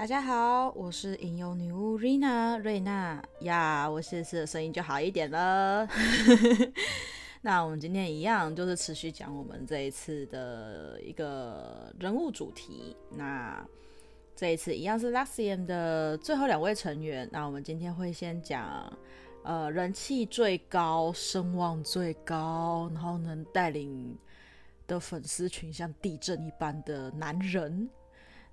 大家好，我是吟游女巫瑞娜瑞娜呀，我这次的声音就好一点了。那我们今天一样，就是持续讲我们这一次的一个人物主题。那这一次一样是 Luxiem 的最后两位成员。那我们今天会先讲，呃，人气最高、声望最高，然后能带领的粉丝群像地震一般的男人。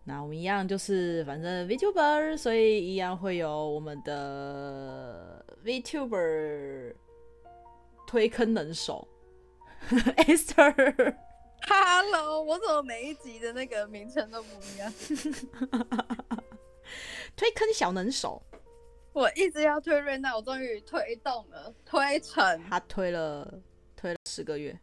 那我们一样就是反正 VTuber，所以一样会有我们的 VTuber 推坑能手 Esther。Hello，我怎么每一集的那个名称都不一样？推坑小能手，我一直要推瑞娜，我终于推动了，推成他推了推了十个月，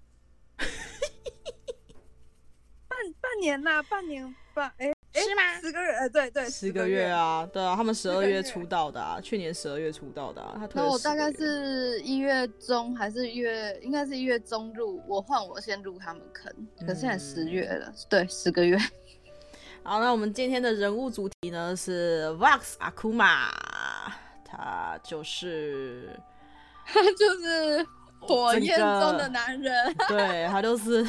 半半年啦，半年半哎。是吗？十个月，呃，对对，十个月啊，对啊，他们十二月出道的啊，去年十二月出道的啊。他推。那我大概是一月中还是一月，应该是一月中入，我换我先入他们坑，可是现在十月了，嗯、对，十个月。好，那我们今天的人物主题呢是 Vox Akuma，他就是，他就是火焰中的男人，对，他就是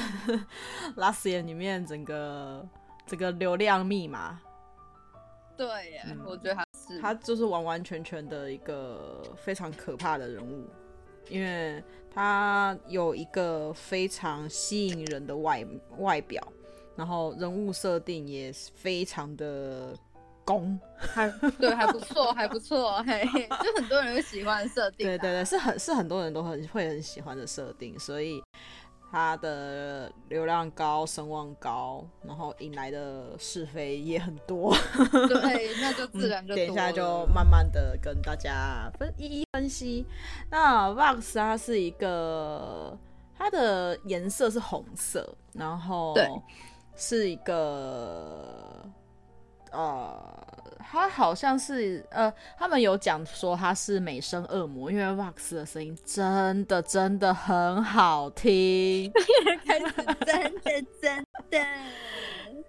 Last Year 里面整个。这个流量密码，对耶，嗯、我觉得他是。他就是完完全全的一个非常可怕的人物，因为他有一个非常吸引人的外外表，然后人物设定也非常的攻，还对还不错，还不错，嘿，就很多人会喜欢设定，对对对，是很是很多人都很会很喜欢的设定，所以。他的流量高，声望高，然后引来的是非也很多。对，那就自然就。等一下就慢慢的跟大家分一一分析。那 Vox 它是一个，它的颜色是红色，然后是一个，呃。他好像是呃，他们有讲说他是美声恶魔，因为 Vox 的声音真的真的很好听。开始真的真的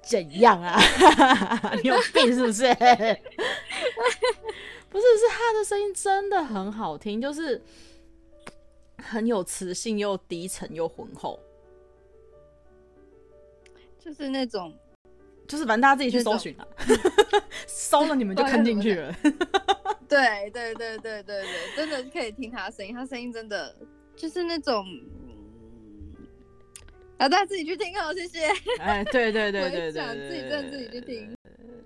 怎样啊？你有病是不是？不是，是他的声音真的很好听，就是很有磁性，又低沉又浑厚，就是那种。就是反正大家自己去搜寻了，搜了你们就看进去了。对对对对对对，真的可以听他声音，他声音真的就是那种，啊，大家自己去听哦，谢谢。哎，对对对对对，自己真的自己去听，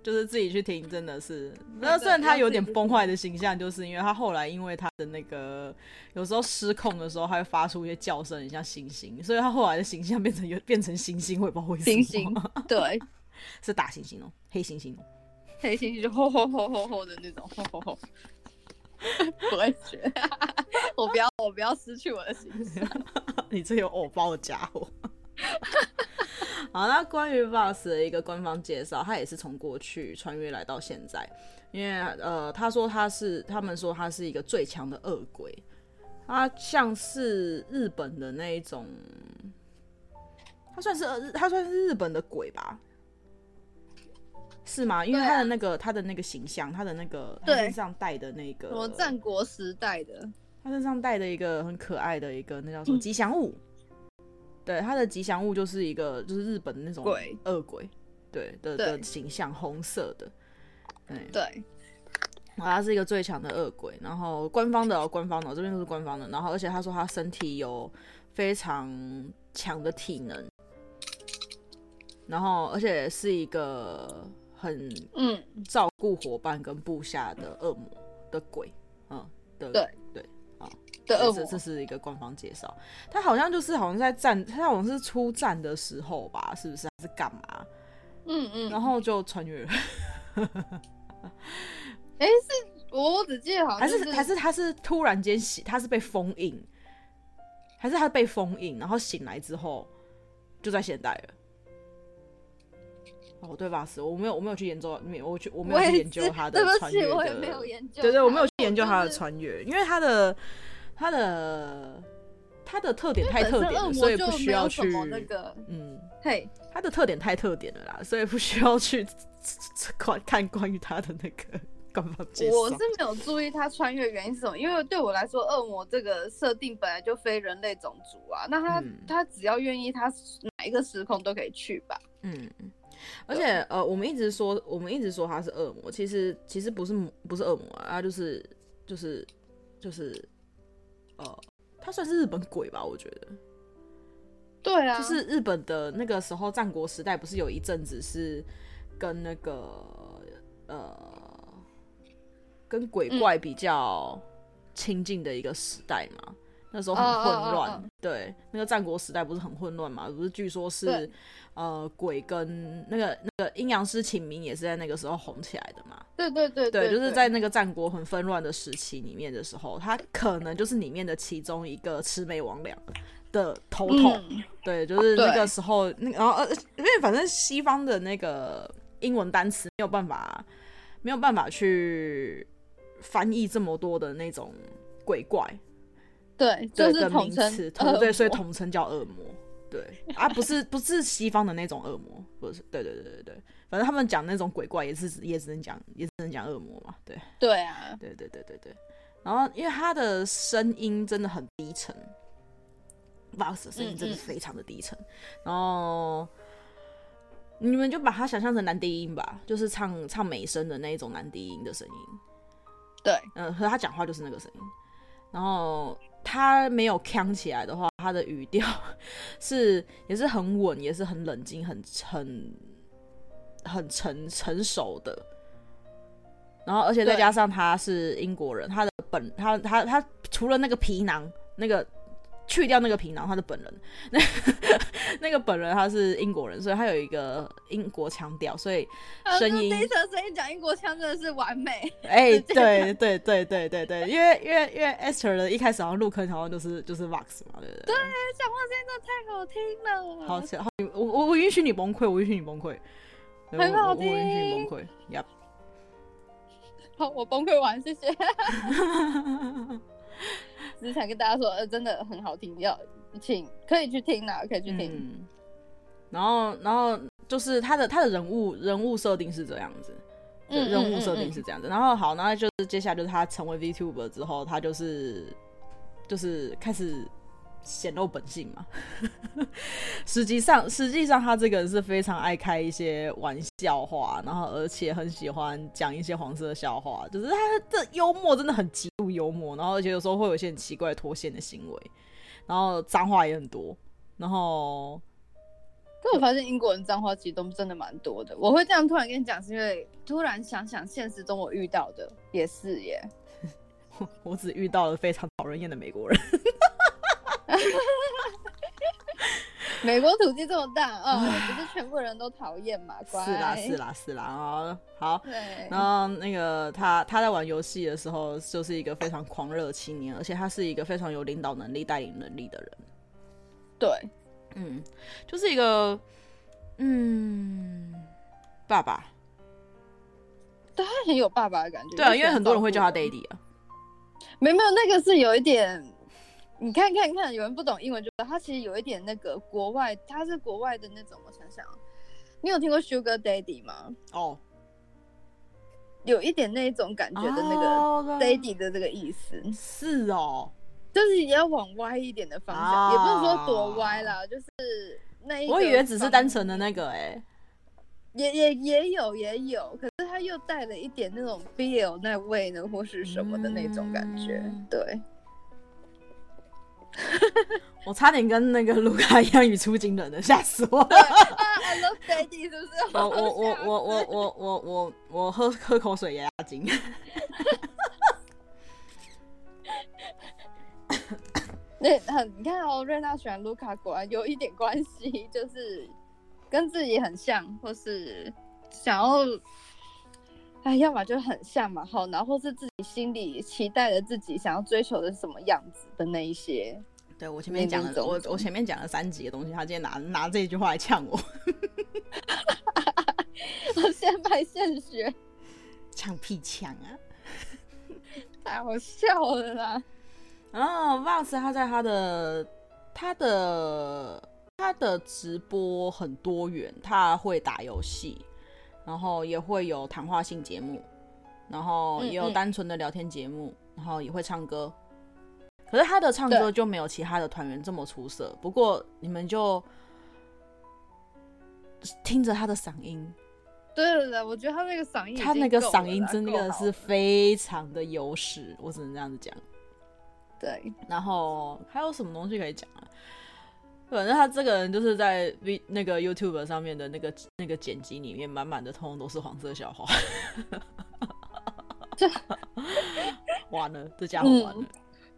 就是自己去听，真的是。那虽然他有点崩坏的形象，就是因为他后来因为他的那个有时候失控的时候，他会发出一些叫声，很像猩猩，所以他后来的形象变成有变成猩猩，我也不知道为什么。猩猩，对。是大猩猩哦，黑猩猩哦，黑猩猩就 吼吼吼吼吼的那种，吼吼吼。不会学，我不要，我不要失去我的形象。你这有偶包的家伙。好，那关于 Vox 的一个官方介绍，他也是从过去穿越来到现在，因为呃，他说他是，他们说他是一个最强的恶鬼，他像是日本的那一种，他算是日，他算是日本的鬼吧。是吗？因为他的那个、啊、他的那个形象，他的那个他身上带的那个什么战国时代的，他身上带的一个很可爱的一个那叫什么？吉祥物？嗯、对，他的吉祥物就是一个就是日本的那种恶鬼，对的的形象，红色的。对。对，他是一个最强的恶鬼，然后官方的、哦、官方的、哦、这边都是官方的，然后而且他说他身体有非常强的体能，然后而且是一个。很嗯，照顾伙伴跟部下的恶魔的鬼，嗯，的对对啊，的恶魔，这是一个官方介绍。他好像就是好像在战，他好像是出战的时候吧，是不是？还是干嘛？嗯嗯，然后就穿越了。哎、欸，是我只记得好像是还是还是他是突然间醒，他是被封印，还是他被封印，然后醒来之后就在现代了。哦，对吧？是，我没有，我没有去研究，没有，我去，我没有去研究他的穿越的。我也没有研究。对对，我没有去研究他的穿越，因为他的他的他的特点太特点了，所以不需要去那个，嗯，嘿，他的特点太特点了啦，所以不需要去关看关于他的那个官方介绍。我是没有注意他穿越原因是什么，因为对我来说，恶魔这个设定本来就非人类种族啊。那他、嗯、他只要愿意，他哪一个时空都可以去吧。嗯，而且呃，我们一直说，我们一直说他是恶魔，其实其实不是不是恶魔啊，他就是就是就是呃，他算是日本鬼吧，我觉得。对啊，就是日本的那个时候，战国时代不是有一阵子是跟那个呃，跟鬼怪比较亲近的一个时代吗？嗯、那时候很混乱，对，那个战国时代不是很混乱嘛？不是据说是呃鬼跟那个那个阴阳师秦明也是在那个时候红起来的嘛？对对对对，对，就是在那个战国很纷乱的时期里面的时候，他可能就是里面的其中一个魑魅魍魉。的头头，嗯、对，就是那个时候，那然后呃，因为反正西方的那个英文单词没有办法，没有办法去翻译这么多的那种鬼怪，对，对就是统称，对对，所以统称叫恶魔，对 啊，不是不是西方的那种恶魔，不是，对对对对对，反正他们讲那种鬼怪也是也只能讲也只能讲恶魔嘛，对，对啊，对对对对对，然后因为他的声音真的很低沉。Vox 的声音真的非常的低沉，嗯嗯，然后你们就把它想象成男低音吧，就是唱唱美声的那一种男低音的声音。对，嗯，和他讲话就是那个声音。然后他没有扛起来的话，他的语调 是也是很稳，也是很冷静，很很很成成熟的。然后，而且再加上他是英国人，他的本他他他除了那个皮囊那个。去掉那个皮囊，他的本人，那 那个本人他是英国人，所以他有一个英国腔调，所以声音，第一声声音讲英国腔真的是完美。哎、欸，对对对对对对，因为因为因为 Esther 的一开始好像入坑好像就是就是 Vox 嘛，对不对？对，讲话声音真的太好听了。好，好，我我我允许你崩溃，我允许你崩溃，很好听，我允许你崩溃。Yep，好，我崩溃完，谢谢。只是想跟大家说，呃，真的很好听，要请可以去听啦，可以去听。嗯、然后，然后就是他的他的人物人物设定是这样子，嗯、人物设定是这样子。然后好，然后就是接下来就是他成为 VTuber 之后，他就是就是开始。显露本性嘛，实际上，实际上他这个人是非常爱开一些玩笑话，然后而且很喜欢讲一些黄色笑话，就是他的幽默真的很极度幽默，然后而且有时候会有一些很奇怪脱线的行为，然后脏话也很多，然后，但我发现英国人脏话其实都真的蛮多的。我会这样突然跟你讲，是因为突然想想现实中我遇到的也是耶，我 我只遇到了非常讨人厌的美国人。美国土地这么大啊，哦、不是全部人都讨厌嘛？乖 是啦，是啦，是啦。哦，好。对然后那个他他在玩游戏的时候，就是一个非常狂热青年，而且他是一个非常有领导能力、带领能力的人。对，嗯，就是一个嗯爸爸。对，他很有爸爸的感觉。对啊，因为很多人会叫他 Daddy 啊。没没有，那个是有一点。你看看看，有人不懂英文，就他其实有一点那个国外，他是国外的那种。我想想，你有听过 Sugar Daddy 吗？哦，oh. 有一点那一种感觉的那个 Daddy 的这个意思。Oh, 是哦，就是也要往歪一点的方向，oh. 也不是说多歪啦，就是那一。我以为只是单纯的那个哎、欸，也也也有也有，可是他又带了一点那种 BL 那味呢，或是什么的那种感觉，嗯、对。我差点跟那个卢卡一样语出惊人的，吓死我了！I love daddy，是不是？我我我我我我我我我喝喝口水压压惊。那很，你看哦，瑞娜喜欢卢卡，果然有一点关系，就是跟自己很像，或是想要。哎，要么就很像嘛，好，然后是自己心里期待的自己想要追求的是什么样子的那一些。对，我前面讲了，我我前面讲了三集的东西，他今天拿拿这一句话来呛我。我现在现学，呛屁呛啊！太好笑了啦。然后 Vox 他在他的他的他的直播很多元，他会打游戏。然后也会有谈话性节目，然后也有单纯的聊天节目，然后也会唱歌。可是他的唱歌就没有其他的团员这么出色。不过你们就听着他的嗓音，对对对，我觉得他那个嗓音，他那个嗓音真的是非常的优势，我只能这样子讲。对，然后还有什么东西可以讲啊？反正他这个人就是在 V 那个 YouTube 上面的那个那个剪辑里面，满满的通通都是黄色笑话。这 完了，这家伙完了。嗯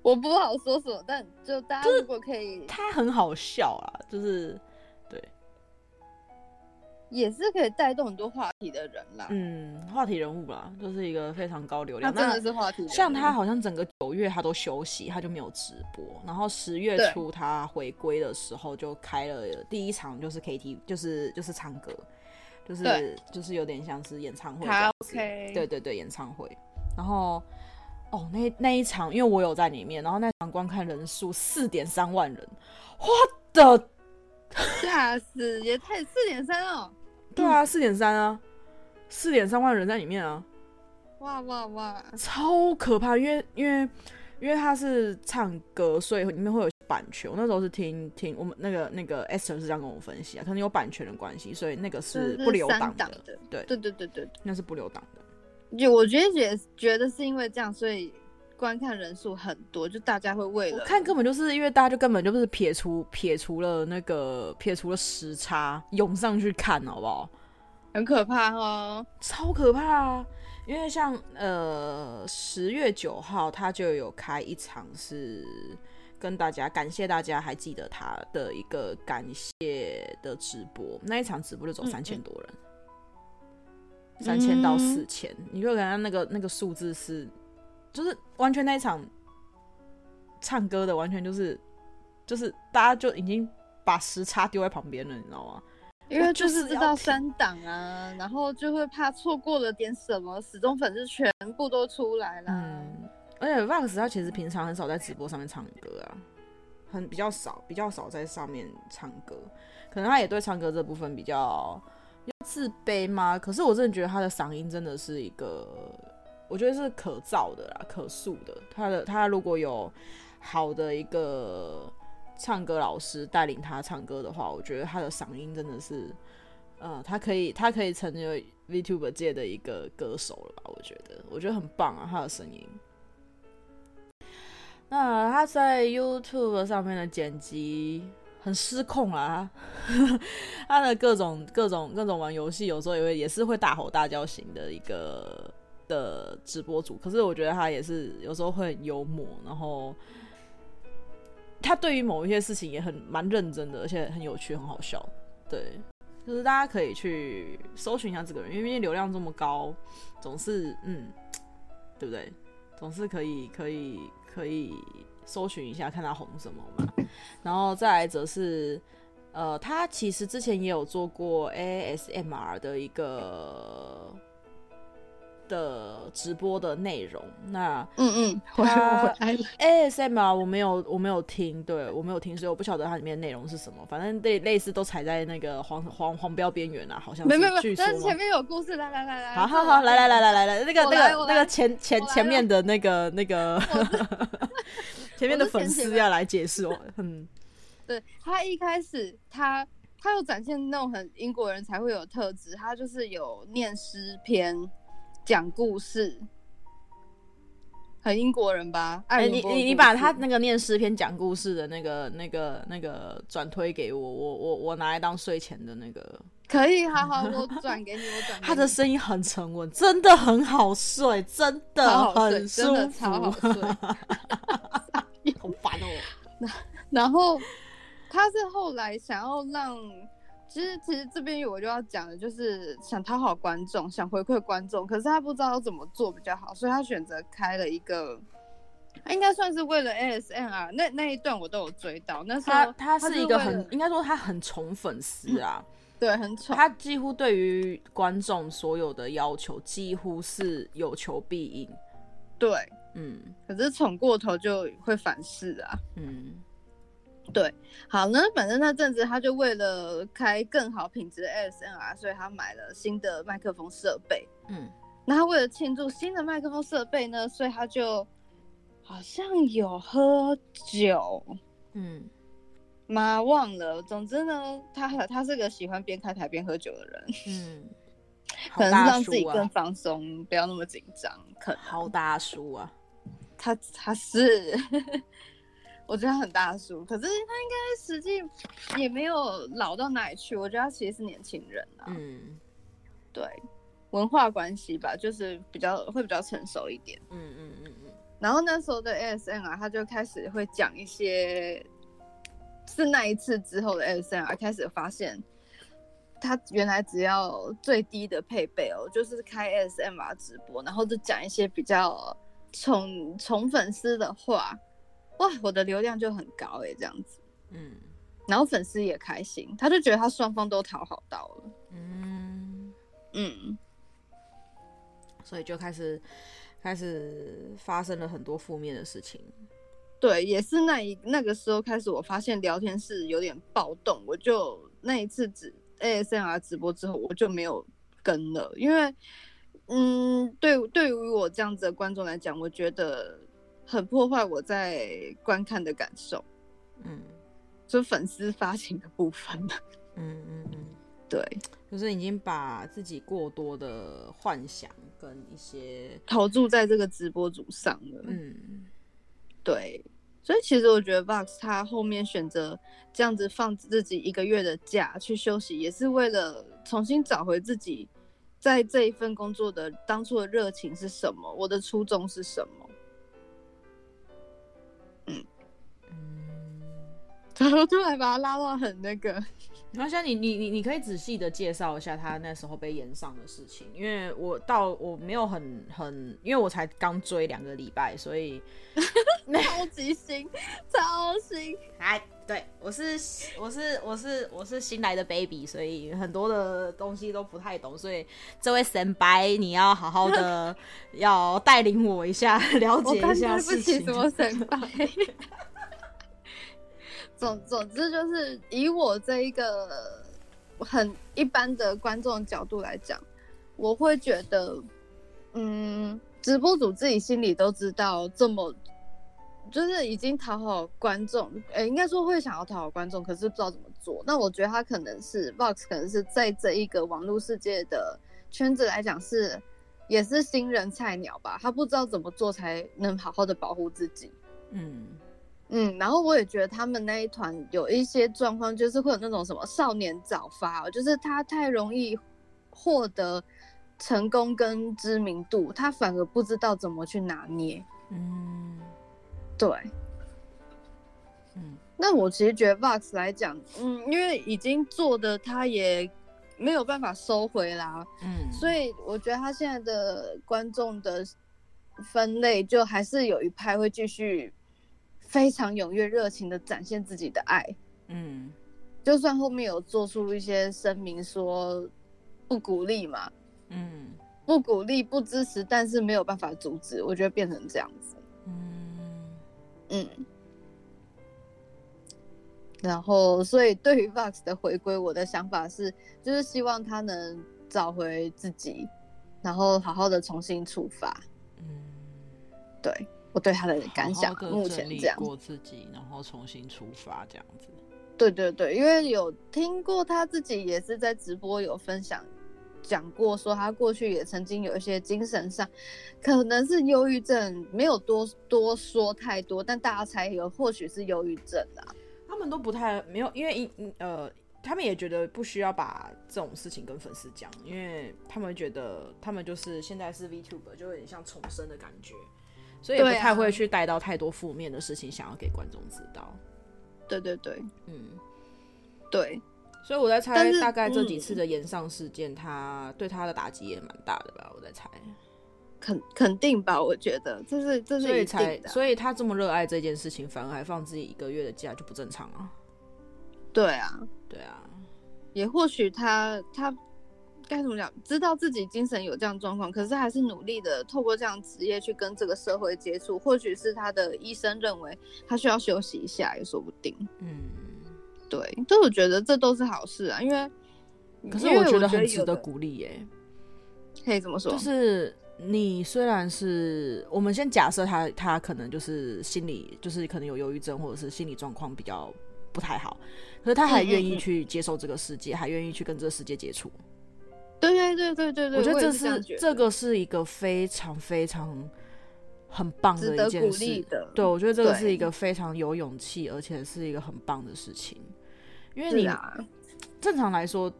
我不好说什么，但就大家如果可以，他很好笑啊，就是对，也是可以带动很多话题的人啦。嗯，话题人物啦，就是一个非常高流量。他真的是话题人物。像他好像整个九月他都休息，他就没有直播。然后十月初他回归的时候就开了第一场，就是 KTV，就是就是唱歌，就是就是有点像是演唱会.对对对，演唱会。然后。哦，那那一场，因为我有在里面，然后那场观看人数四点三万人，我的吓死，也太四点三哦！对啊，四点三啊，四点三万人在里面啊！哇哇哇，超可怕！因为因为因为他是唱歌，所以里面会有版权。我那时候是听听我们那个那个 Esther 是这样跟我分析啊，可能有版权的关系，所以那个是不留档的。对对对对对，那是不留档的。就我觉得也觉得是因为这样，所以观看人数很多，就大家会为了看，根本就是因为大家就根本就是撇除撇除了那个撇除了时差，涌上去看，好不好？很可怕哦，超可怕啊！因为像呃十月九号他就有开一场，是跟大家感谢大家还记得他的一个感谢的直播，那一场直播就走三千多人。嗯嗯三千到四千，嗯，你就感觉那个那个数字是，就是完全那一场唱歌的，完全就是就是大家就已经把时差丢在旁边了，你知道吗？因为就是知道三档啊，然后就会怕错过了点什么，始终粉丝全部都出来了。嗯，而且 Vox 他其实平常很少在直播上面唱歌啊，很比较少，比较少在上面唱歌，可能他也对唱歌这部分比较。自卑吗？可是我真的觉得他的嗓音真的是一个，我觉得是可造的啦，可塑的。他的他如果有好的一个唱歌老师带领他唱歌的话，我觉得他的嗓音真的是，呃，他可以他可以成为 VTuber 界的一个歌手了吧？我觉得，我觉得很棒啊，他的声音。那他在 YouTube 上面的剪辑。很失控啊！他的各种各种各种玩游戏，有时候也会也是会大吼大叫型的一个的直播主。可是我觉得他也是有时候会很幽默，然后他对于某一些事情也很蛮认真的，而且很有趣，很好笑。对，就是大家可以去搜寻一下这个人，因为毕竟流量这么高，总是嗯，对不对？总是可以可以可以。搜寻一下，看他红什么嘛，然后再来则是，呃，他其实之前也有做过 ASMR 的一个的直播的内容。那嗯嗯，他 ASMR 我没有我没有听，对我没有听，所以我不晓得它里面内容是什么。反正类类似都踩在那个黄黄黄标边缘啊，好像是。没没没，但是前面有故事，来来来来，好好好，来来来来来来，那个那个那个前前前面的那个那个。前面的粉丝要来解释哦，嗯，对，他一开始他他有展现那种很英国人才会有特质，他就是有念诗篇、讲故事，很英国人吧？哎、欸，你你你把他那个念诗篇、讲故事的那个那个那个转推给我，我我我拿来当睡前的那个，可以，好好，我转给你，我转。他的声音很沉稳，真的很好睡，真的很舒服，超好睡。好烦哦！那然后他是后来想要让，其实其实这边我就要讲的，就是想讨好观众，想回馈观众，可是他不知道怎么做比较好，所以他选择开了一个，应该算是为了 ASMR。那那一段我都有追到。那时候他他是一个很应该说他很宠粉丝啊，对，很宠。他几乎对于观众所有的要求几乎是有求必应，对。嗯，可是宠过头就会反噬啊。嗯，对，好呢，反正那阵子他就为了开更好品质的 ASMR，所以他买了新的麦克风设备。嗯，那他为了庆祝新的麦克风设备呢，所以他就好像有喝酒。嗯，妈忘了。总之呢，他他是个喜欢边开台边喝酒的人。嗯，可能是让自己更放松，不要那么紧张。可能好大叔啊，他他是。我觉得他很大叔，可是他应该实际也没有老到哪里去。我觉得他其实是年轻人啊。嗯，对，文化关系吧，就是比较会比较成熟一点。嗯嗯嗯嗯。然后那时候的 ASMR，他就开始会讲一些，是那一次之后的 ASMR 开始发现，他原来只要最低的配备哦，就是开 ASMR 直播，然后就讲一些比较宠宠粉丝的话。哇，我的流量就很高哎、欸，这样子，嗯，然后粉丝也开心，他就觉得他双方都讨好到了，嗯。嗯，所以就开始开始发生了很多负面的事情。对，也是那一那个时候开始，我发现聊天室有点暴动，我就那一次直 ASMR 直播之后，我就没有跟了，因为，嗯，对，对于我这样子的观众来讲，我觉得。很破坏我在观看的感受，嗯，就粉丝发情的部分嘛，嗯嗯嗯，对，就是已经把自己过多的幻想跟一些投注在这个直播组上了，嗯，对，所以其实我觉得 Vox 他后面选择这样子放自己一个月的假去休息，也是为了重新找回自己在这一份工作的当初的热情是什么，我的初衷是什么。然后突然把他拉到很那个，然后现在你你你你可以仔细的介绍一下他那时候被延上的事情，因为我到我没有很很，因为我才刚追两个礼拜，所以 超级新，超新。哎，对，我是我是我是我是新来的 baby，所以很多的东西都不太懂，所以这位神白你要好好的 要带领我一下，了解一下事情。什么神白？总总之就是以我这一个很一般的观众角度来讲，我会觉得，嗯，直播主自己心里都知道，这么就是已经讨好观众，诶、欸，应该说会想要讨好观众，可是不知道怎么做。那我觉得他可能是 Box，可能是在这一个网络世界的圈子来讲是也是新人菜鸟吧，他不知道怎么做才能好好的保护自己。嗯。嗯，然后我也觉得他们那一团有一些状况，就是会有那种什么少年早发，就是他太容易获得成功跟知名度，他反而不知道怎么去拿捏。嗯，对，嗯，那我其实觉得 Vox 来讲，嗯，因为已经做的他也没有办法收回啦，嗯，所以我觉得他现在的观众的分类，就还是有一派会继续。非常踊跃、热情的展现自己的爱，嗯，就算后面有做出一些声明说不鼓励嘛，嗯，不鼓励、不支持，但是没有办法阻止，我觉得变成这样子，嗯。嗯，然后所以对于 Vox 的回归，我的想法是，就是希望他能找回自己，然后好好的重新出发，嗯，对。我对他的感想，目前这样过自己，然后重新出发这样子。对对对，因为有听过他自己也是在直播有分享讲过，说他过去也曾经有一些精神上可能是忧郁症，没有多多说太多，但大家猜有或许是忧郁症啊。他们都不太没有，因为呃，他们也觉得不需要把这种事情跟粉丝讲，因为他们觉得他们就是现在是 VTuber，就有点像重生的感觉。所以也不太会去带到太多负面的事情，想要给观众知道。对对对，嗯，对。所以我在猜，大概这几次的延上事件，他、嗯、对他的打击也蛮大的吧？我在猜，肯肯定吧？我觉得这是这是。所以才，所以他这么热爱这件事情，反而还放自己一个月的假，就不正常啊。对啊，对啊，也或许他他。该怎么讲？知道自己精神有这样状况，可是还是努力的透过这样职业去跟这个社会接触。或许是他的医生认为他需要休息一下，也说不定。嗯，对，就我觉得这都是好事啊，因为可是我觉得很值得鼓励耶。可以这么说，就是你虽然是我们先假设他他可能就是心理就是可能有忧郁症，或者是心理状况比较不太好，可是他还愿意去接受这个世界，嗯嗯嗯还愿意去跟这个世界接触。对对对对对对，我觉得这是这，这个是一个非常非常很棒的一件事。对，我觉得这个是一个非常有勇气，而且是一个很棒的事情。因为你正常来说。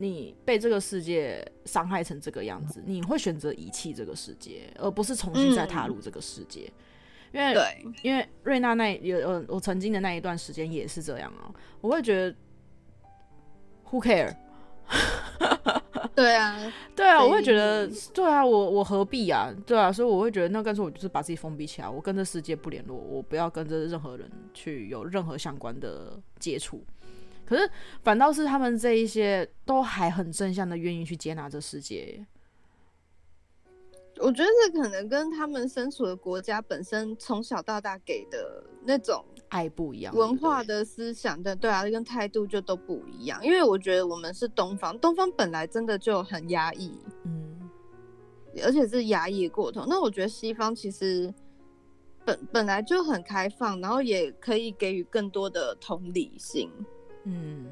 你被这个世界伤害成这个样子，你会选择遗弃这个世界，而不是重新再踏入这个世界。嗯、因为，对，因为瑞娜那有呃，我曾经的那一段时间也是这样啊。我会觉得，Who care？对啊，对啊，我会觉得，对啊，我我何必啊？对啊，所以我会觉得，那干脆我就是把自己封闭起来，我跟这世界不联络，我不要跟这任何人去有任何相关的接触。可是，反倒是他们这一些都还很正向的，愿意去接纳这世界。我觉得这可能跟他们身处的国家本身从小到大给的那种爱不一样，文化的思想的对啊，跟态度就都不一样。因为我觉得我们是东方，东方本来真的就很压抑，嗯，而且是压抑过头。那我觉得西方其实本本来就很开放，然后也可以给予更多的同理心。嗯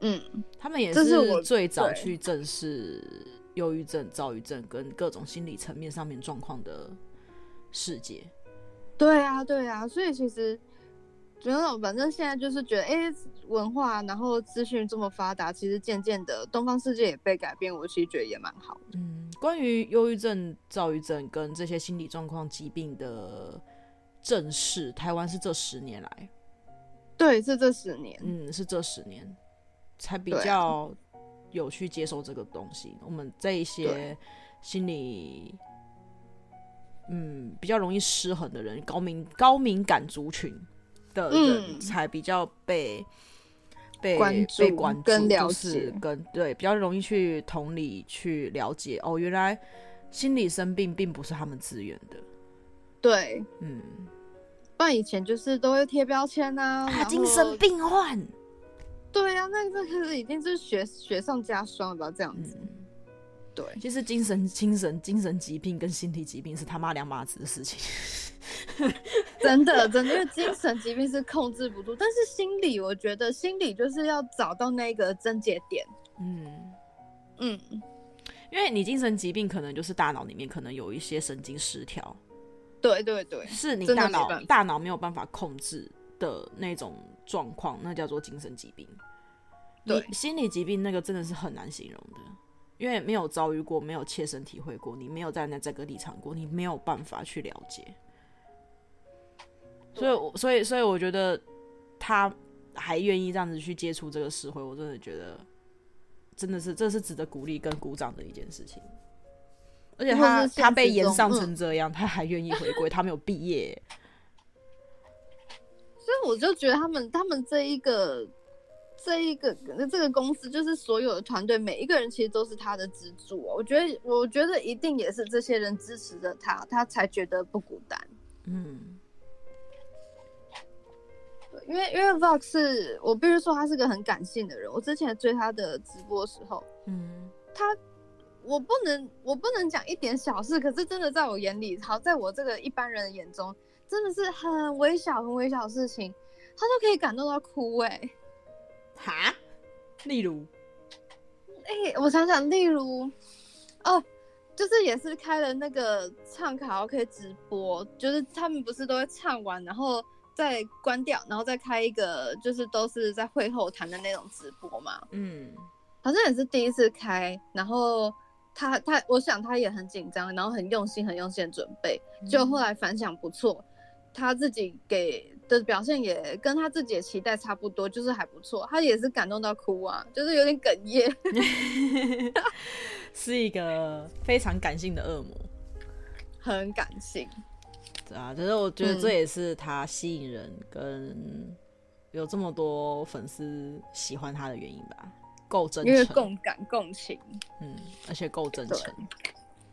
嗯，他们也是最早去正视忧郁症、躁郁症跟各种心理层面上面状况的世界。对啊，对啊，所以其实觉得，反正现在就是觉得，哎、欸，文化然后资讯这么发达，其实渐渐的东方世界也被改变，我其实觉得也蛮好的。嗯，关于忧郁症、躁郁症跟这些心理状况疾病的正视，台湾是这十年来。对，是这十年，嗯，是这十年才比较有去接受这个东西。啊、我们这一些心理，嗯，比较容易失衡的人，高敏高敏感族群的人，才比较被、嗯、被关注被关注，跟了解，就是跟对比较容易去同理去了解。哦，原来心理生病并不是他们自愿的。对，嗯。不然以前就是都会贴标签呐、啊，啊，精神病患。对呀、啊，那这个已经是雪雪上加霜了吧？这样子。嗯、对，其实精神、精神、精神疾病跟心理疾病是他妈两码子的事情。真的，真的，因为精神疾病是控制不住，但是心理，我觉得心理就是要找到那个症结点。嗯嗯，因为你精神疾病可能就是大脑里面可能有一些神经失调。对对对，是你大脑大脑没有办法控制的那种状况，那叫做精神疾病。对，心理疾病那个真的是很难形容的，因为没有遭遇过，没有切身体会过，你没有站在那这个立场过，你没有办法去了解。所以，所以，所以，我觉得他还愿意这样子去接触这个社会，我真的觉得真的是这是值得鼓励跟鼓掌的一件事情。而且他他被延上成这样，嗯、他还愿意回归，他没有毕业，所以我就觉得他们他们这一个这一个这个公司，就是所有的团队每一个人其实都是他的支柱。我觉得我觉得一定也是这些人支持着他，他才觉得不孤单。嗯，对，因为因为 Vox 是我必须说他是个很感性的人。我之前追他的直播的时候，嗯，他。我不能，我不能讲一点小事，可是真的在我眼里，好，在我这个一般人的眼中，真的是很微小、很微小的事情，他都可以感动到哭哎、欸！哈？例如？哎、欸，我想想，例如，哦，就是也是开了那个唱卡拉 OK 直播，就是他们不是都会唱完，然后再关掉，然后再开一个，就是都是在会后谈的那种直播嘛。嗯，好像也是第一次开，然后。他他，我想他也很紧张，然后很用心，很用心的准备，就后来反响不错，他自己给的表现也跟他自己的期待差不多，就是还不错。他也是感动到哭啊，就是有点哽咽，是一个非常感性的恶魔，很感性。对啊，可是我觉得这也是他吸引人跟有这么多粉丝喜欢他的原因吧。够真诚，因为共感共情，嗯，而且够真诚，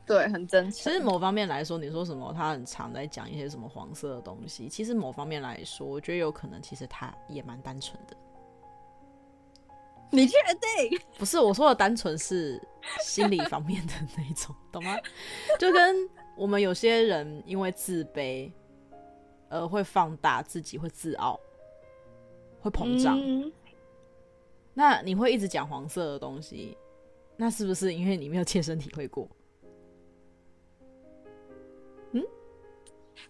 对，很真诚。其实某方面来说，你说什么他很常在讲一些什么黄色的东西，其实某方面来说，我觉得有可能其实他也蛮单纯的。你确定？不是我说的单纯是心理方面的那种，懂吗？就跟我们有些人因为自卑，呃，会放大自己，会自傲，会膨胀。嗯那你会一直讲黄色的东西，那是不是因为你没有切身体会过？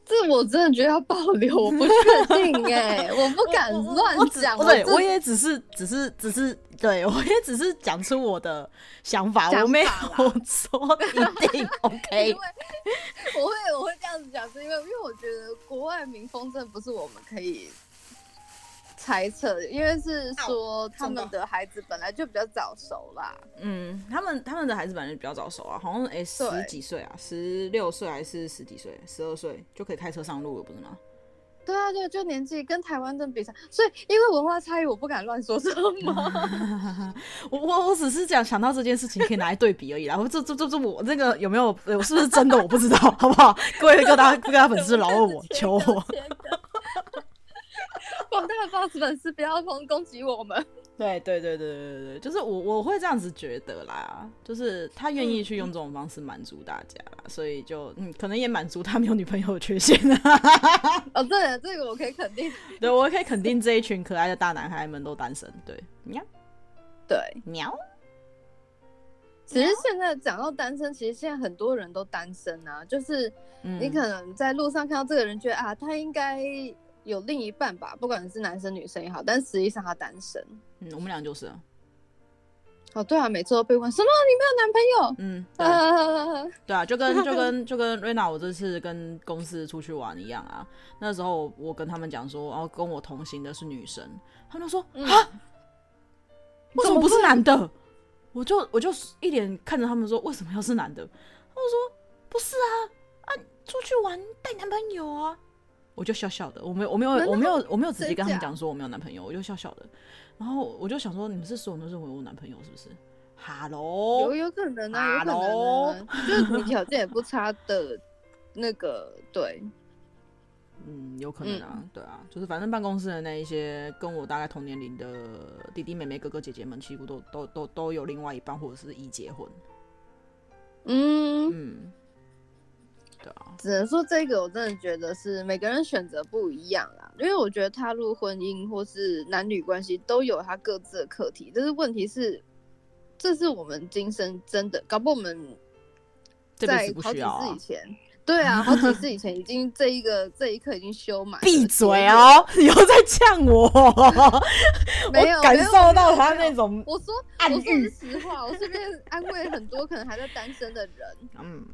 这我真的觉得要保留，我不确定哎，我不敢乱讲。对，我也只是，只是，只是，对，我也只是讲出我的想法，想法我没有说一定 OK。因为我会，我会这样子讲，是因为，因为我觉得国外民风真的不是我们可以。猜测，因为是说他们的孩子本来就比较早熟啦。嗯，他们他们的孩子本来就比较早熟啊，好像哎十几岁啊，十六岁还是十几岁，十二岁就可以开车上路了，不是吗？对啊，对，就年纪跟台湾真比较，所以因为文化差异，我不敢乱说什么。我我我只是讲想到这件事情可以拿来对比而已啦。我这这这这我这个有没有？我是不是真的？我不知道，好不好？各位各大各大粉丝饶问我，求我。广大的 BOSS 粉丝不要攻攻击我们。对对对对对对，就是我我会这样子觉得啦，就是他愿意去用这种方式满足大家啦，嗯、所以就嗯，可能也满足他没有女朋友的缺陷啊。哦，对了，这个我可以肯定。对，我可以肯定这一群可爱的大男孩们都单身。对，喵，对，喵。其实现在讲到单身，其实现在很多人都单身啊，就是你可能在路上看到这个人，觉得、嗯、啊，他应该。有另一半吧，不管是男生女生也好，但实际上他单身。嗯，我们俩就是。哦，对啊，每次都被问什么你没有男朋友？嗯，对，对啊，就跟就跟就跟瑞娜，我这次跟公司出去玩一样啊。那时候我跟他们讲说，然后跟我同行的是女生，他们就说啊，嗯、为什么不是男的？我就我就一脸看着他们说，为什么要是男的？他们说不是啊啊，出去玩带男朋友啊。我就笑笑的，我没有，我没有，我没有，我没有直接跟他们讲说我没有男朋友，我就笑笑的。然后我就想说，你们是所有人都认为我有男朋友是不是？Hello，有有可能啊，有可能啊，就是你条件也不差的，那个对，嗯，有可能啊，嗯、对啊，就是反正办公室的那一些跟我大概同年龄的弟弟妹妹、哥哥姐姐们，几乎都都都都有另外一半或者是已结婚。嗯嗯。嗯只能说这个，我真的觉得是每个人选择不一样啦。因为我觉得踏入婚姻或是男女关系都有他各自的课题，但是问题是，这是我们今生真的搞不好我们在好几次以前，对啊，好几次以前已经这一个这一刻已经修满。闭嘴哦！你又在呛我，没有感受到他那种我说我说实话，我这边安慰很多可能还在单身的人。嗯。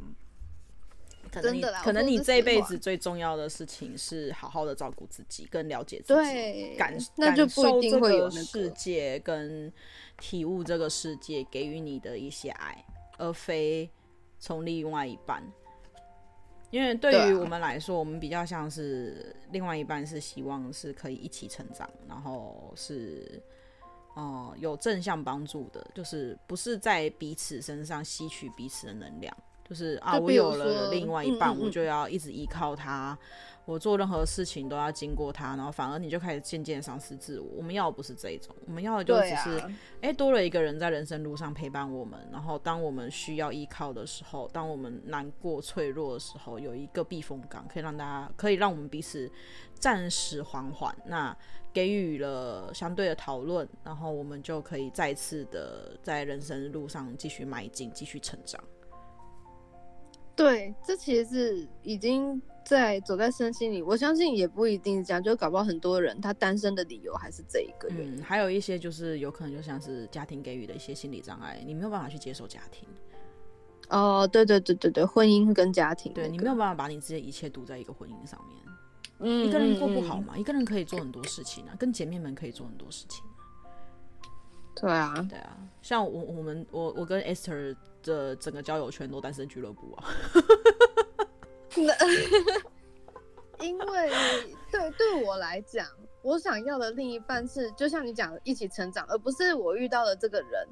可能你可能你这辈子最重要的事情是好好的照顾自己，跟了解自己，感那就不一定会有世界跟体悟这个世界给予你的一些爱，而非从另外一半。因为对于我们来说，我们比较像是另外一半是希望是可以一起成长，然后是呃有正向帮助的，就是不是在彼此身上吸取彼此的能量。就是啊，我有了另外一半，我就要一直依靠他，我做任何事情都要经过他，然后反而你就开始渐渐丧失自我。我们要的不是这一种，我们要的就只是，哎、啊，多了一个人在人生路上陪伴我们，然后当我们需要依靠的时候，当我们难过脆弱的时候，有一个避风港，可以让大家，可以让我们彼此暂时缓缓。那给予了相对的讨论，然后我们就可以再次的在人生路上继续迈进，继续成长。对，这其实是已经在走在身心里。我相信也不一定这样，就搞不好很多人他单身的理由还是这一个原因。嗯，还有一些就是有可能就像是家庭给予的一些心理障碍，你没有办法去接受家庭。哦，对对对对对，婚姻跟家庭，那个，对，你没有办法把你自己的一切赌在一个婚姻上面。嗯，一个人过不好嘛，嗯，一个人可以做很多事情啊，跟姐妹们可以做很多事情。对啊，对啊，像我我们我我跟 Esther 的整个交友圈都单身俱乐部啊。因为对对我来讲，我我想要的另一半是，就像你讲的，一起成长，而不是我遇到的这个人，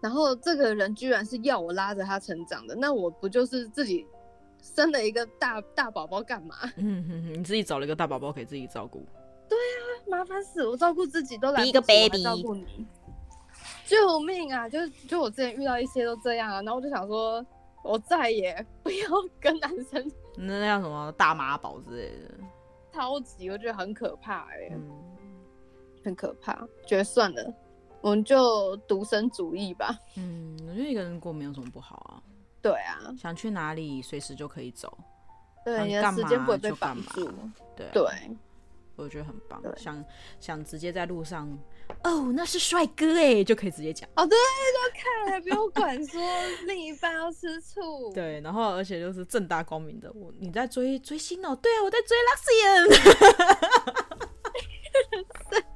然后这个人居然是要我拉着他成长的，那我不就是自己生了一个大大宝宝干嘛？嗯哼哼，你自己找了一个大宝宝给自己照顾。对啊，麻烦死我，照顾自己都来不及，一个 baby 照顾你，救命啊！就是就我之前遇到一些都这样啊，然后我就想说，我再也不要跟男生 那那叫什么大妈宝之类的，超级我觉得很可怕哎、欸，嗯，很可怕，觉得算了，我们就独身主义吧。嗯，我觉得一个人过没有什么不好啊。对啊，想去哪里随时就可以走，对，你的时间不会被绑住。对、啊、对。我觉得很棒，想想直接在路上，哦，那是帅哥哎，就可以直接讲。哦，对，就看了，不用管说另一半要吃醋，对，然后而且就是正大光明的，我你在追追星哦，对啊，我在追 Luxiem。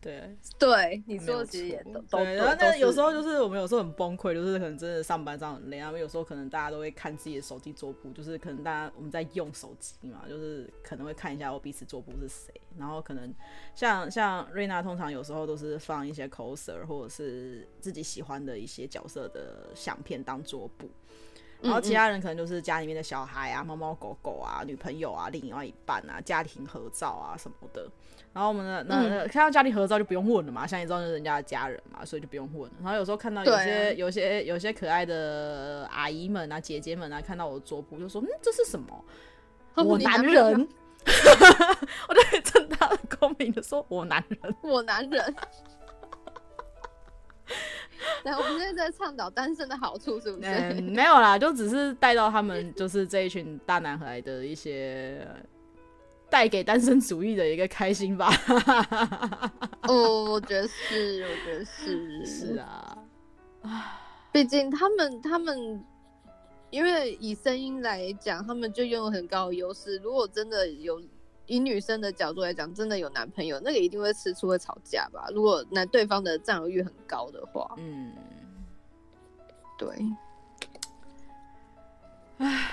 对，对，你说的其实也都都对。然后那有时候就是我们有时候很崩溃，就是可能真的上班上很累，然后有时候可能大家都会看自己的手机桌布，就是可能大家我们在用手机嘛，就是可能会看一下我彼此桌布是谁。然后可能像像瑞娜，通常有时候都是放一些 coser 或者是自己喜欢的一些角色的相片当桌布。然后其他人可能就是家里面的小孩啊、猫猫狗狗啊、女朋友啊、另外一半啊、家庭合照啊什么的。然后我们的那，那看到家庭合照就不用问了嘛，像你知道就是人家的家人嘛，所以就不用问。然后有时候看到有些、啊、有些有些可爱的阿姨们啊、姐姐们啊，看到我的桌布就说：“嗯，这是什么？”我男人，我就很正大的光明的说：“我男人，我男人。”对，我们现在在倡导单身的好处，是不是？嗯，没有啦，就只是带到他们就是这一群大男孩的一些带给单身主义的一个开心吧。哦，我觉得是，我觉得是，是啊。毕竟他们他们，因为以声音来讲，他们就拥有很高的优势。如果真的有。以女生的角度来讲，真的有男朋友，那个一定会吃醋、会吵架吧？如果男对方的占有欲很高的话，嗯，对。唉，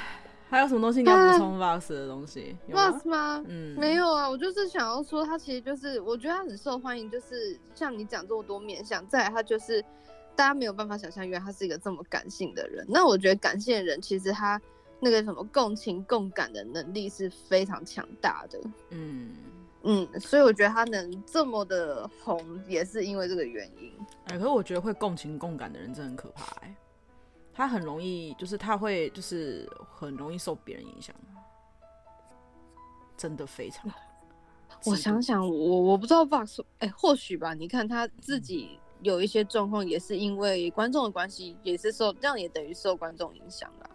还有什么东西你要补充 Vox 的东西？Vox 吗？吗？嗯，没有啊，我就是想要说，他其实就是，我觉得他很受欢迎，就是像你讲这么多面相，再来他就是大家没有办法想象，原来他是一个这么感性的人。那我觉得感性的人其实他。那个什么共情共感的能力是非常强大的，嗯嗯，所以我觉得他能这么的红，也是因为这个原因。哎、欸，可是我觉得会共情共感的人真的很可怕、欸，哎，他很容易，就是他会，就是很容易受别人影响，真的非常。我想想，我我不知道 Vox，哎、欸，或许吧。你看他自己有一些状况，也是因为观众的关系，也是受这样，也等于受观众影响了。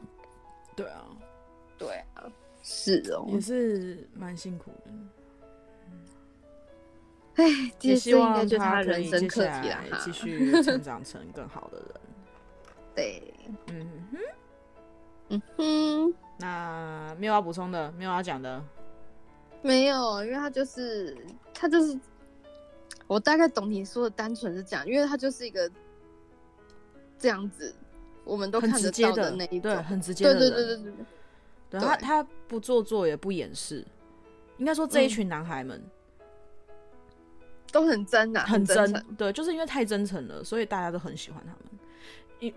对啊，对啊，是哦，也是蛮辛苦的。哎，也希望他可以接下来继续成长成更好的人。对，嗯哼，嗯哼，那没有要补充的，没有要讲的，没有，因为他就是他就是，我大概懂你说的，单纯是讲，因为他就是一个这样子。我们都看得到的那一种，对，很直接的，对对对对对，对他他不做作也不掩饰，应该说这一群男孩们、嗯、都很真啊，很真，很真，对，就是因为太真诚了，所以大家都很喜欢他们。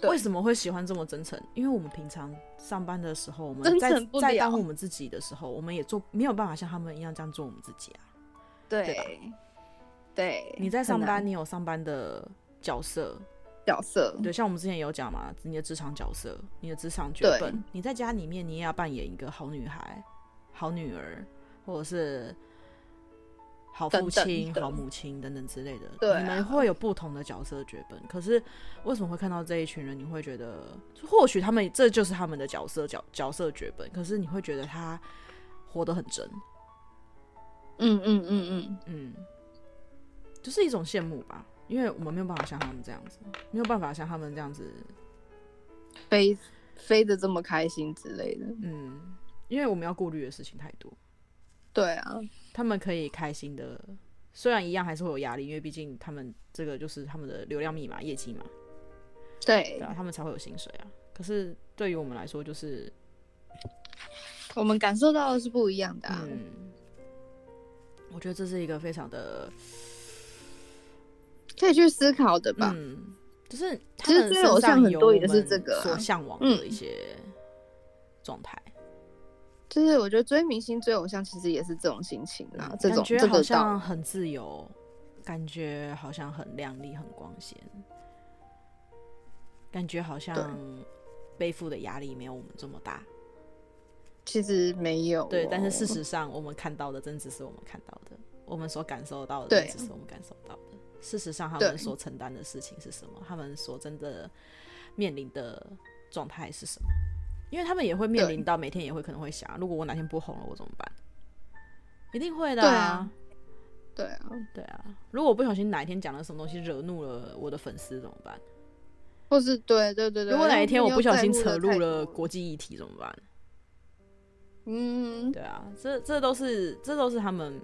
为什么会喜欢这么真诚？因为我们平常上班的时候，我们在在当我们自己的时候，我们也做没有办法像他们一样这样做我们自己啊。对，对吧？对，你在上班，你有上班的角色。角色对，像我们之前有讲嘛，你的职场角色，你的职场剧本，你在家里面你也要扮演一个好女孩、好女儿，或者是好父亲、好母亲等等之类的。对、啊，你们会有不同的角色剧本。可是为什么会看到这一群人？你会觉得，或许他们这就是他们的角色角角色剧本。可是你会觉得他活得很真。嗯嗯嗯嗯嗯，就是一种羡慕吧。因为我们没有办法像他们这样子，没有办法像他们这样子飞飞的这么开心之类的。嗯，因为我们要顾虑的事情太多。对啊，他们可以开心的，虽然一样还是会有压力，因为毕竟他们这个就是他们的流量密码、业绩嘛。对，对啊，他们才会有薪水啊。可是对于我们来说，就是我们感受到的是不一样的啊。嗯，我觉得这是一个非常的可以去思考的吧。嗯，就是其实追偶像很多也是这个所向往的一些状态。就是我觉得追明星、追偶像其实也是这种心情啦，这种感觉好像很自由，感觉好像很亮丽、很光鲜，感觉好像背负的压力没有我们这么大。其实没有、哦，对，但是事实上我们看到的真只是我们看到的，我们所感受到的真只是我们感受到的。事实上，他们所承担的事情是什么？他们所真的面临的状态是什么？因为他们也会面临到每天也会可能会想，如果我哪天不红了，我怎么办？一定会的啊！对啊，对啊！如果我不小心哪一天讲了什么东西惹怒了我的粉丝怎么办？或是对对对对，如果哪一天我不小心扯入了国际议题怎么办？嗯，对啊，这这都是这都是他们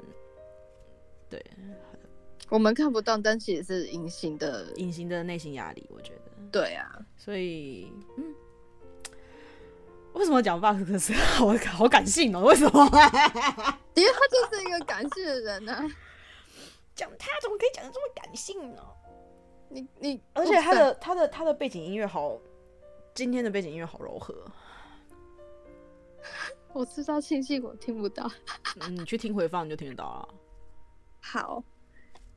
对我们看不到，但其实是隐形的隐形的内心压力，我觉得。对啊，所以嗯。为什么讲 VOX 的时候好好感性哦？为什么？因为他就是一个感性的人呢、啊。讲他怎么可以讲的这么感性呢？你你，而且他的他的他的背景音乐好，今天的背景音乐好柔和。我知道清晰，我听不到。嗯，你去听回放你就听得到了。好。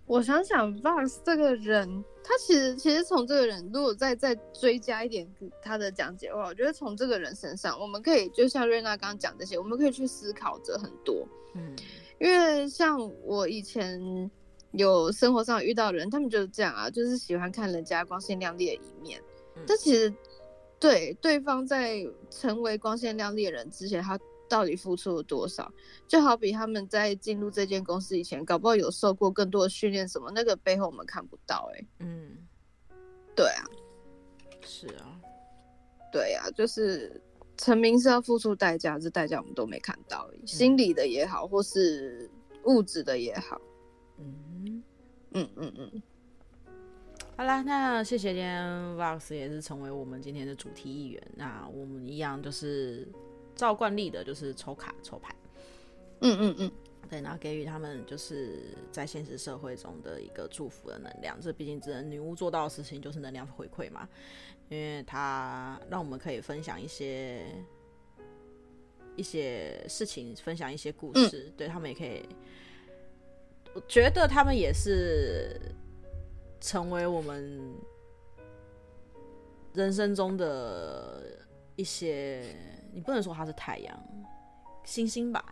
我想想，VOX 这个人，他其实其实从这个人，如果再再追加一点他的讲解的话，我觉得从这个人身上，我们可以就像瑞娜刚刚讲这些，我们可以去思考着很多。嗯，因为像我以前有生活上遇到人，他们就是这样啊，就是喜欢看人家光鲜亮丽的一面。嗯，但其实对对方在成为光鲜亮丽的人之前，他。到底付出了多少？就好比他们在进入这间公司以前，搞不好有受过更多的训练，什么那个背后我们看不到、欸。哎，嗯，对啊，是啊，对啊，就是成名是要付出代价，这代价我们都没看到、欸，心理的也好，或是物质的也好。嗯嗯嗯嗯。好啦，那谢谢今天 VOX 也是成为我们今天的主题一员。那我们一样就是。照惯例的，就是抽卡抽牌，嗯嗯嗯，对，然后给予他们就是在现实社会中的一个祝福的能量。这毕竟只能女巫做到的事情，就是能量回馈嘛，因为它让我们可以分享一些一些事情，分享一些故事，嗯、对他们也可以。我觉得他们也是成为我们人生中的一些。你不能说它是太阳，星星吧？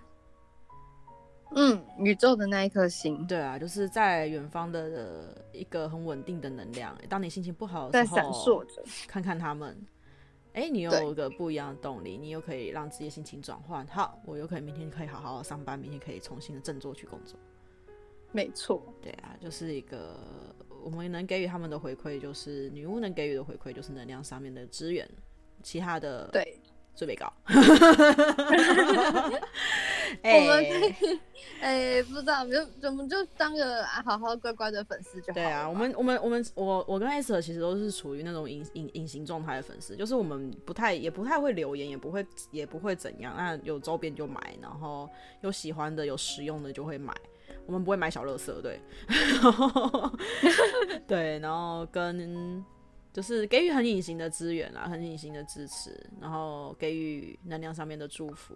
嗯，宇宙的那一颗星。对啊，就是在远方的一个很稳定的能量。当你心情不好的时候，在闪烁着，看看他们，哎、欸，你有一个不一样的动力，你又可以让自己的心情转换。好，我有可能明天可以好好上班，明天可以重新的振作去工作。没错，对啊，就是一个我们能给予他们的回馈，就是女巫能给予的回馈，就是能量上面的资源，其他的对。最被告，我们哎、欸，不知道，就怎么就当个好好乖乖的粉丝就好。对啊，我们我们我们我我跟艾瑟其实都是处于那种隐隐隐形状态的粉丝，就是我们不太也不太会留言，也不会也不会怎样。那有周边就买，然后有喜欢的有实用的就会买。我们不会买小垃圾，对，对，然后跟。就是给予很隐形的资源啦，很隐形的支持，然后给予能量上面的祝福。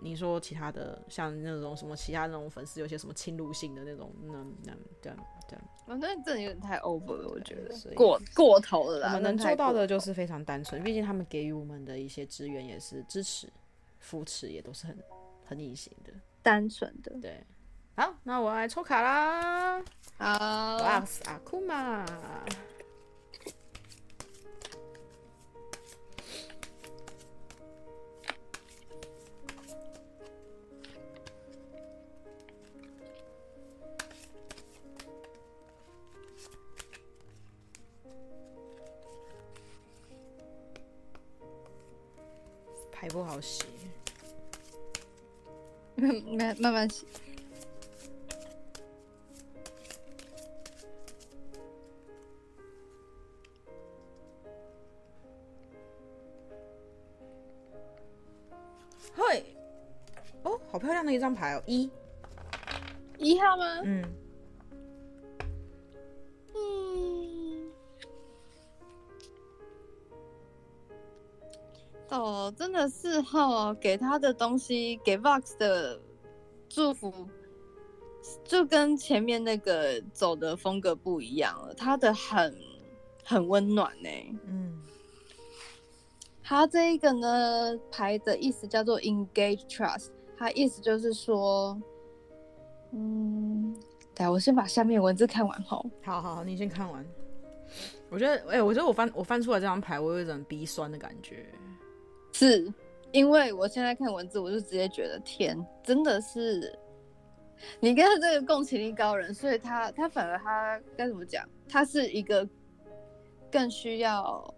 你说其他的，像那种什么其他那种粉丝，有些什么侵入性的那种，那那这样这样，我觉得这有点太 over 了，我觉得过过头了啦。我们能做到的就是非常单纯，毕竟他们给予我们的一些资源也是支持、扶持，也都是很很隐形的、单纯的。对，好，那我来抽卡啦。好，VOX 阿库玛。慢慢慢洗。嘿，哦，好漂亮的一张牌哦，一，一号吗？嗯嗯，哦，真的是哈，给他的东西，给 Vox 的祝福，就跟前面那个走的风格不一样了。他的很很温暖呢、欸。嗯，他这一个呢，牌的意思叫做 Engage Trust，他意思就是说，嗯，对，我先把下面文字看完吼。好好好，你先看完。我觉得，哎、欸，我觉得我翻我翻出来这张牌，我有一种鼻酸的感觉。是因为我现在看文字，我就直接觉得天，真的是。你跟他这个共情力高人，所以他他反而他该怎么讲？他是一个更需要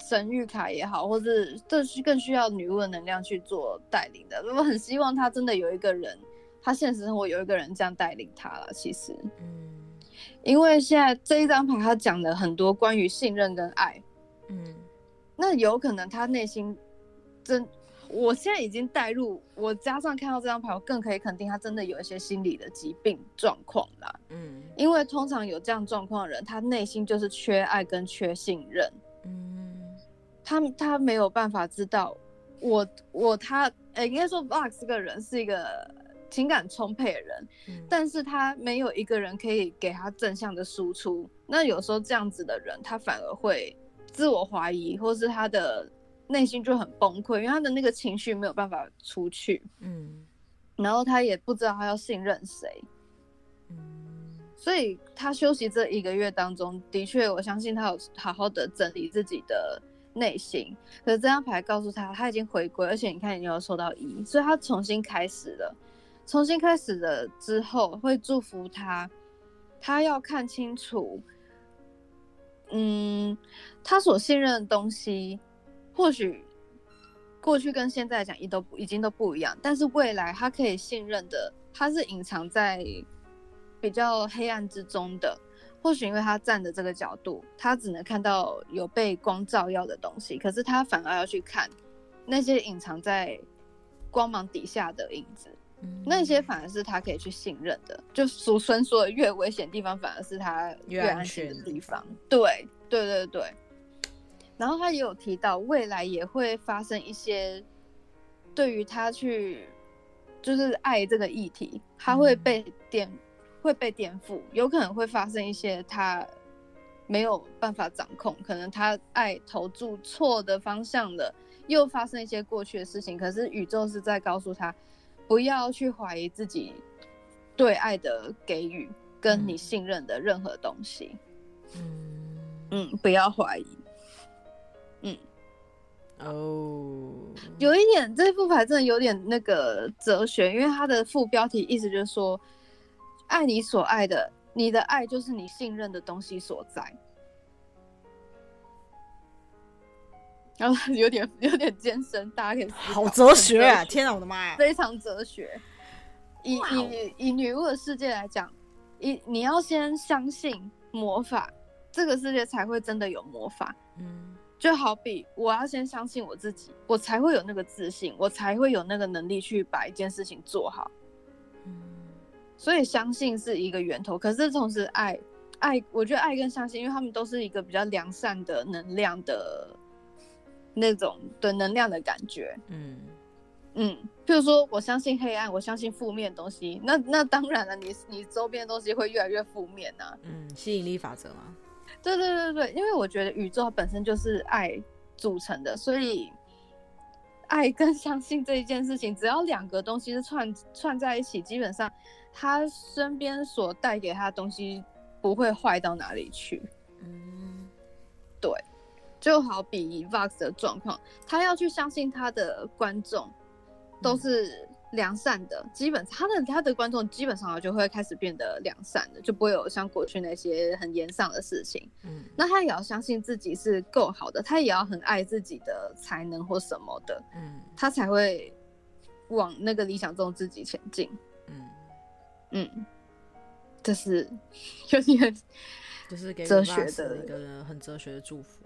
神谕卡也好，或是更需更需要女巫的能量去做带领的。我很希望他真的有一个人，他现实生活有一个人这样带领他了。其实，嗯，因为现在这一张牌他讲了很多关于信任跟爱，嗯，那有可能他内心真。我现在已经带入，我加上看到这张牌，我更可以肯定他真的有一些心理的疾病状况啦。嗯，因为通常有这样状况的人，他内心就是缺爱跟缺信任。嗯，他他没有办法知道我我他，呃、欸，应该说 Vox 这个人是一个情感充沛的人，嗯，但是他没有一个人可以给他正向的输出。那有时候这样子的人，他反而会自我怀疑，或是他的。内心就很崩溃，因为他的那个情绪没有办法出去，嗯，然后他也不知道他要信任谁，嗯，所以他休息这一个月当中，的确，我相信他有好好的整理自己的内心。可是这张牌告诉他，他已经回归，而且你看，你有收到一，所以他重新开始了，重新开始了之后，会祝福他，他要看清楚，嗯，他所信任的东西。或许过去跟现在讲，一都已经都不一样，但是未来他可以信任的，他是隐藏在比较黑暗之中的。或许因为他站的这个角度，他只能看到有被光照耀的东西，可是他反而要去看那些隐藏在光芒底下的影子，嗯、那些反而是他可以去信任的。就俗称说的，越危险的地方，反而是他越安全的地方。对，对，对，对。然后他也有提到，未来也会发生一些对于他去就是爱这个议题，他会被颠、嗯、会被颠覆，有可能会发生一些他没有办法掌控，可能他爱投注错的方向了，又发生一些过去的事情。可是宇宙是在告诉他，不要去怀疑自己对爱的给予跟你信任的任何东西。嗯嗯，不要怀疑。嗯，哦，有一点，这副牌真的有点那个哲学，因为它的副标题意思就是说，爱你所爱的，你的爱就是你信任的东西所在。然 后有点有点艰深，大家可以好哲学啊！天哪，我的妈呀，非常哲学。以以.以女巫的世界来讲，以你要先相信魔法，这个世界才会真的有魔法。嗯。就好比我要先相信我自己，我才会有那个自信，我才会有那个能力去把一件事情做好。嗯，所以相信是一个源头，可是同时爱，爱，我觉得爱跟相信，因为他们都是一个比较良善的能量的那种的能量的感觉。嗯嗯，譬如说我相信黑暗，我相信负面的东西，那那当然了，你你周边的东西会越来越负面呐。嗯，吸引力法则嘛。对对对对，因为我觉得宇宙本身就是爱组成的，所以爱跟 相信这一件事情，只要两个东西是串串在一起，基本上他身边所带给他的东西不会坏到哪里去。嗯，对，就好比 Vox 的状况，他要去相信他的观众都是。良善的，基本他的他的观众基本上就会开始变得良善的，就不会有像过去那些很严肃的事情。嗯，那他也要相信自己是够好的，他也要很爱自己的才能或什么的，嗯，他才会往那个理想中自己前进。嗯嗯，这是有点就是给哲学的一个很哲学的祝福，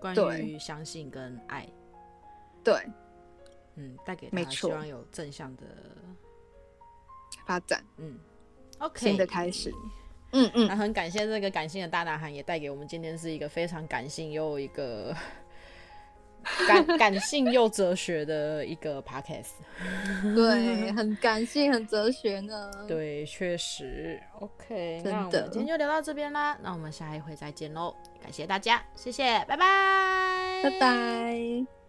关于相信跟爱。对。嗯，带给他希望有正向的发展，嗯，OK，新的开始。嗯嗯，那很感谢这个感性的大男孩，也带给我们今天是一个非常感性又一个 感感性又哲学的一个 podcast。对，很感性，很哲学呢。对，确实。OK，真的，那我们今天就聊到这边啦。那我们下一回再见喽，感谢大家，谢谢，拜拜，拜拜。